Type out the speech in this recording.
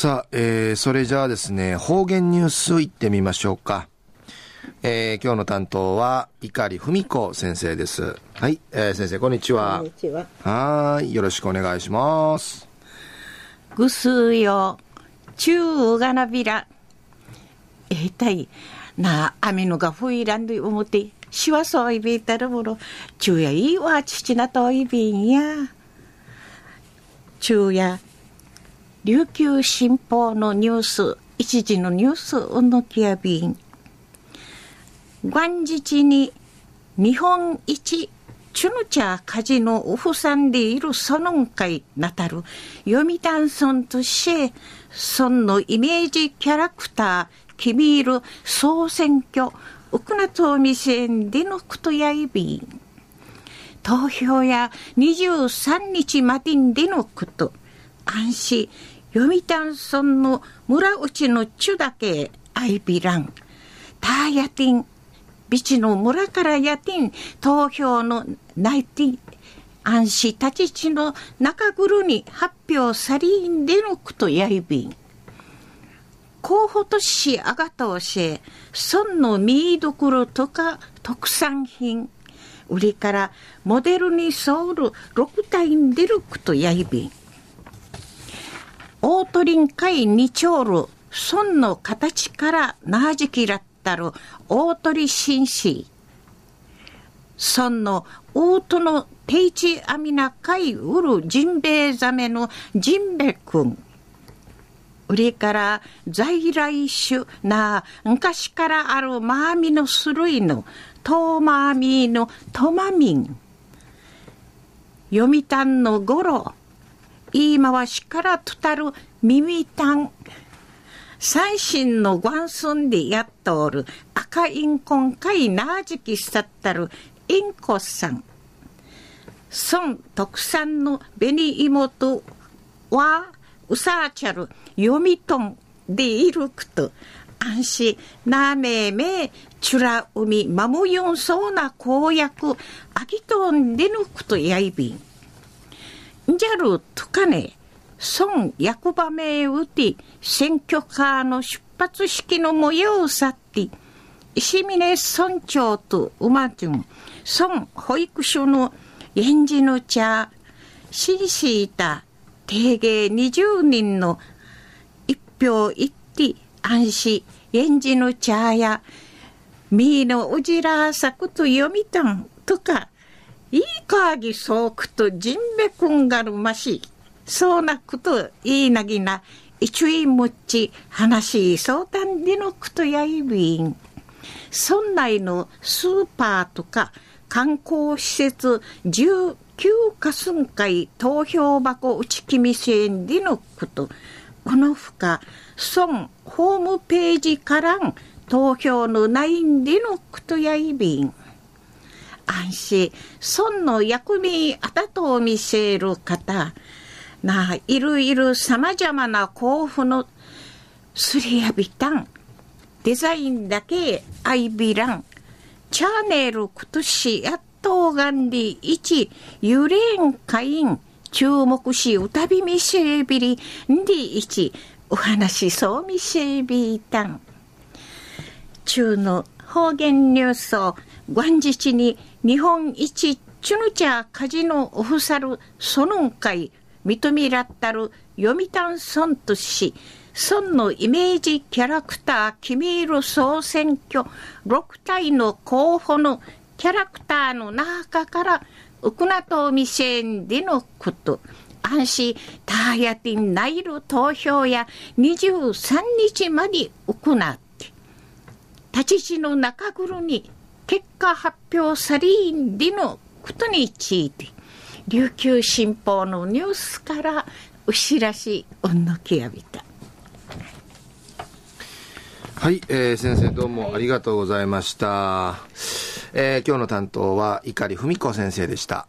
さあ、えー、それじゃあですね、方言ニュースいってみましょうか。えー、今日の担当は、碇文子先生です。はい、えー、先生、こんにちは。こんにちは。はい、よろしくお願いします。ぐすよ、中がなびら。えー、たい、な、雨のがふいらんで思って、しわそういびいたるもの、中やいいわ、父なといびんや。中や、琉球新報のニュース、一時のニュース、うのきやびん。元日に日本一チュヌチャカジノウフさんでいるソノン会なたる読谷村として村のイメージキャラクターキミール総選挙ウクナトミセンでのクトヤイビン投票や23日までんでのこと安心。読谷村の村内のチュだけアイビランターヤティン。ビチの村からやてん投票の内定安心立ち地の中黒に発表さりんでのくとやいびん。候補都市あがたおし、村の見どころとか特産品、売りからモデルに沿うる6体に出るくとやいびん。大鳥会にちょうる村の形からなじきらったる大鳥紳士。その大との定置アミナ海ウルジンベエザメのジンベ君。売りから在来種な昔からあるマーミの種類のトーマーミーのトマミン。読谷のゴロ。言い回しからとたる耳たん。最新の元寸でやっとおる赤インコン会なじきさったるインコさん。孫特産の紅妹はうさちゃる読みとんでいるくと安心なめめちゅらうみまもよんそうな公約あきとんでぬくとやいびん。じゃるとかね孫役場名打て選挙カーの出発式の模様さって石峰村長と馬順村保育所の園児の茶紳士いた定芸20人の一票一手安心園児の茶やみーのうじらさくと読みたんとかいいかぎそうくとじんべくんがるまし。そうなこといいなぎな一位むっち話相談でのことやいびん。村内のスーパーとか観光施設19かすん会投票箱打ちきみせんでのこと。このほか村ホームページからん投票のないんでのことやいびん。安心村の役目あたとを見せる方なあ、いろいろ様々な候補のすりやびたん。デザインだけアイビラン。チャーネル今年やっとがんで一、ゆれんかいん。注目し歌びみせびりんで一、お話そうみせびたん。中の方言ニュースを元日に日本一チュヌチャカジノオフサルソノン会認めらったる読谷村とし、村のイメージキャラクター決める総選挙。6体の候補のキャラクターの中からウクナトミセンでのこと、安心ターヤティンナイル投票や23日まで行って、立ち地の中黒に結果発表されんでのことについて、琉球新報のニュースからお知らしおんのきやびた。はい、えー、先生どうもありがとうございました、はい、えー、今日の担当は碇文子先生でした。